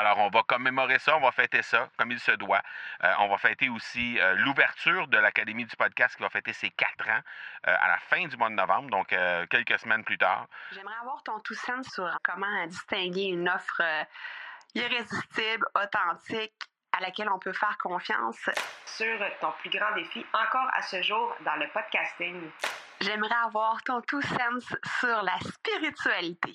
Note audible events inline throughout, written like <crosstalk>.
Alors, on va commémorer ça, on va fêter ça comme il se doit. Euh, on va fêter aussi euh, l'ouverture de l'Académie du podcast qui va fêter ses quatre ans euh, à la fin du mois de novembre, donc quelques semaines plus tard. J'aimerais avoir ton tout sens sur comment distinguer une offre irrésistible, authentique, à laquelle on peut faire confiance. Sur ton plus grand défi encore à ce jour dans le podcasting. J'aimerais avoir ton tout sens sur la spiritualité.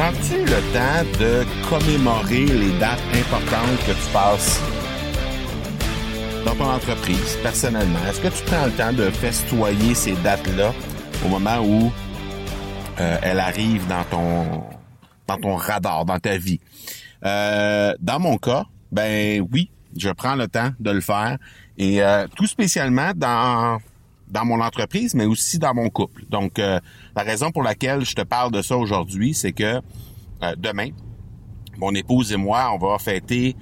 Prends-tu le temps de commémorer les dates importantes que tu passes dans ton entreprise, personnellement? Est-ce que tu prends le temps de festoyer ces dates-là au moment où euh, elles arrivent dans ton, dans ton radar, dans ta vie? Euh, dans mon cas, ben oui, je prends le temps de le faire et euh, tout spécialement dans dans mon entreprise, mais aussi dans mon couple. Donc, euh, la raison pour laquelle je te parle de ça aujourd'hui, c'est que euh, demain, mon épouse et moi, on va fêter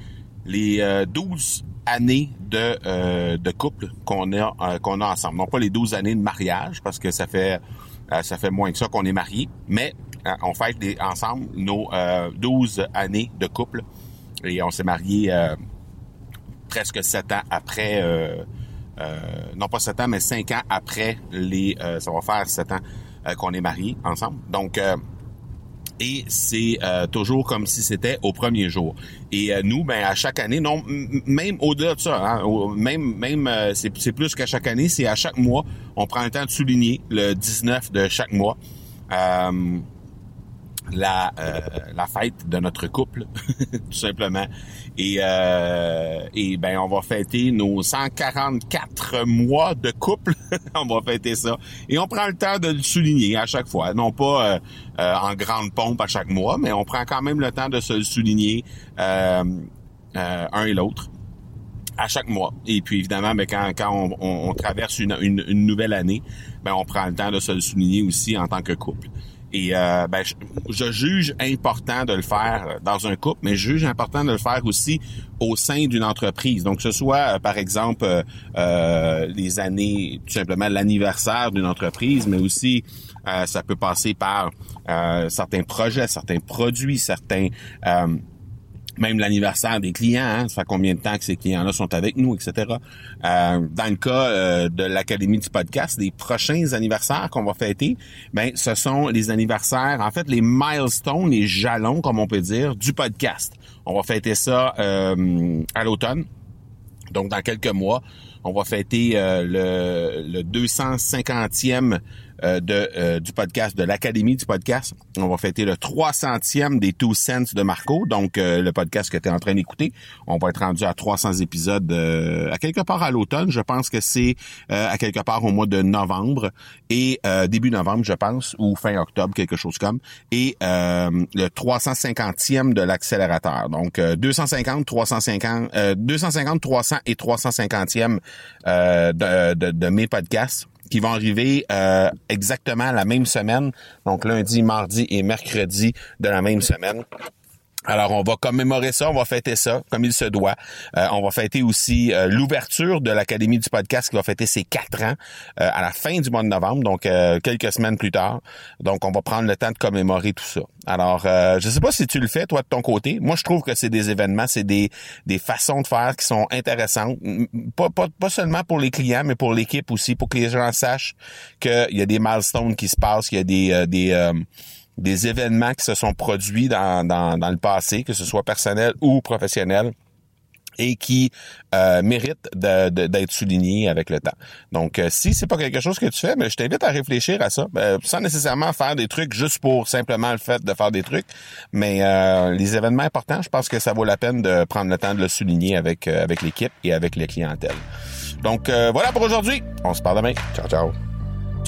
les 12 euh, années de, de couple qu'on a qu'on a ensemble. Non pas les 12 années de mariage, parce que ça fait ça fait moins que ça qu'on est mariés, mais on fête ensemble nos 12 années de couple. Et on s'est mariés presque sept ans après euh, non pas sept ans, mais cinq ans après les, euh, ça va faire sept ans euh, qu'on est mariés ensemble. Donc et c'est toujours comme si c'était au premier jour. Et nous, ben à chaque année, non, même au-delà de ça, hein, même même c'est plus qu'à chaque année, c'est à chaque mois, on prend le temps de souligner le 19 de chaque mois la, euh, la fête de notre couple, <laughs> tout simplement. Et, euh, et ben on va fêter nos 144 mois de couple. <laughs> on va fêter ça. Et on prend le temps de le souligner à chaque fois. Non pas euh, euh, en grande pompe à chaque mois, mais on prend quand même le temps de se le souligner un et l'autre à chaque mois. Et puis évidemment, ben, quand, quand on, on, traverse une, une, une, nouvelle année, ben, on prend le temps de se le souligner aussi en tant que couple. Et euh, ben, je, juge important de le faire dans un couple, mais je juge important de le faire aussi au sein d'une entreprise. Donc, que ce soit, euh, par exemple, euh, euh, les années, tout simplement l'anniversaire d'une entreprise, mais aussi ça peut passer par certains projets, certains produits, certains même l'anniversaire des clients, hein, ça fait combien de temps que ces clients-là sont avec nous, etc. Euh, dans le cas euh, de l'Académie du podcast, les prochains anniversaires qu'on va fêter, ben ce sont les anniversaires, en fait les milestones, les jalons, comme on peut dire, du podcast. On va fêter ça euh, à l'automne, donc dans quelques mois. On va fêter le, le 250e euh, de, euh, du podcast, de l'Académie du podcast. On va fêter le 300e des Two Cents de Marco, donc euh, le podcast que tu es en train d'écouter. On va être rendu à 300 épisodes à quelque part à l'automne. Je pense que c'est à quelque part au mois de novembre et début novembre, je pense, ou fin octobre, quelque chose comme. Et le 350e de l'accélérateur. Donc 250, 350, 250, 300 et 350e de, de, de mes podcasts qui vont arriver euh, exactement la même semaine, donc lundi, mardi et mercredi de la même semaine. Alors, on va commémorer ça, on va fêter ça comme il se doit. Euh, on va fêter aussi euh, l'ouverture de l'Académie du podcast qui va fêter ses quatre ans euh, à la fin du mois de novembre, donc quelques semaines plus tard. Donc, on va prendre le temps de commémorer tout ça. Alors, je sais pas si tu le fais, toi, de ton côté. Moi, je trouve que c'est des événements, c'est des, des façons de faire qui sont intéressantes. Pas, pas, pas seulement pour les clients, mais pour l'équipe aussi, pour que les gens sachent qu'il y a des milestones qui se passent, qu'il y a des... des des événements qui se sont produits dans, le passé, que ce soit personnel ou professionnel et qui euh, méritent d'être soulignés avec le temps. Donc, euh, si c'est pas quelque chose que tu fais, mais ben, je t'invite à réfléchir à ça, ben, sans nécessairement faire des trucs juste pour simplement le fait de faire des trucs. Mais euh, les événements importants, je pense que ça vaut la peine de prendre le temps de le souligner avec euh, l'équipe et avec les clientèles. Donc, voilà pour aujourd'hui. On se parle demain. Ciao, ciao.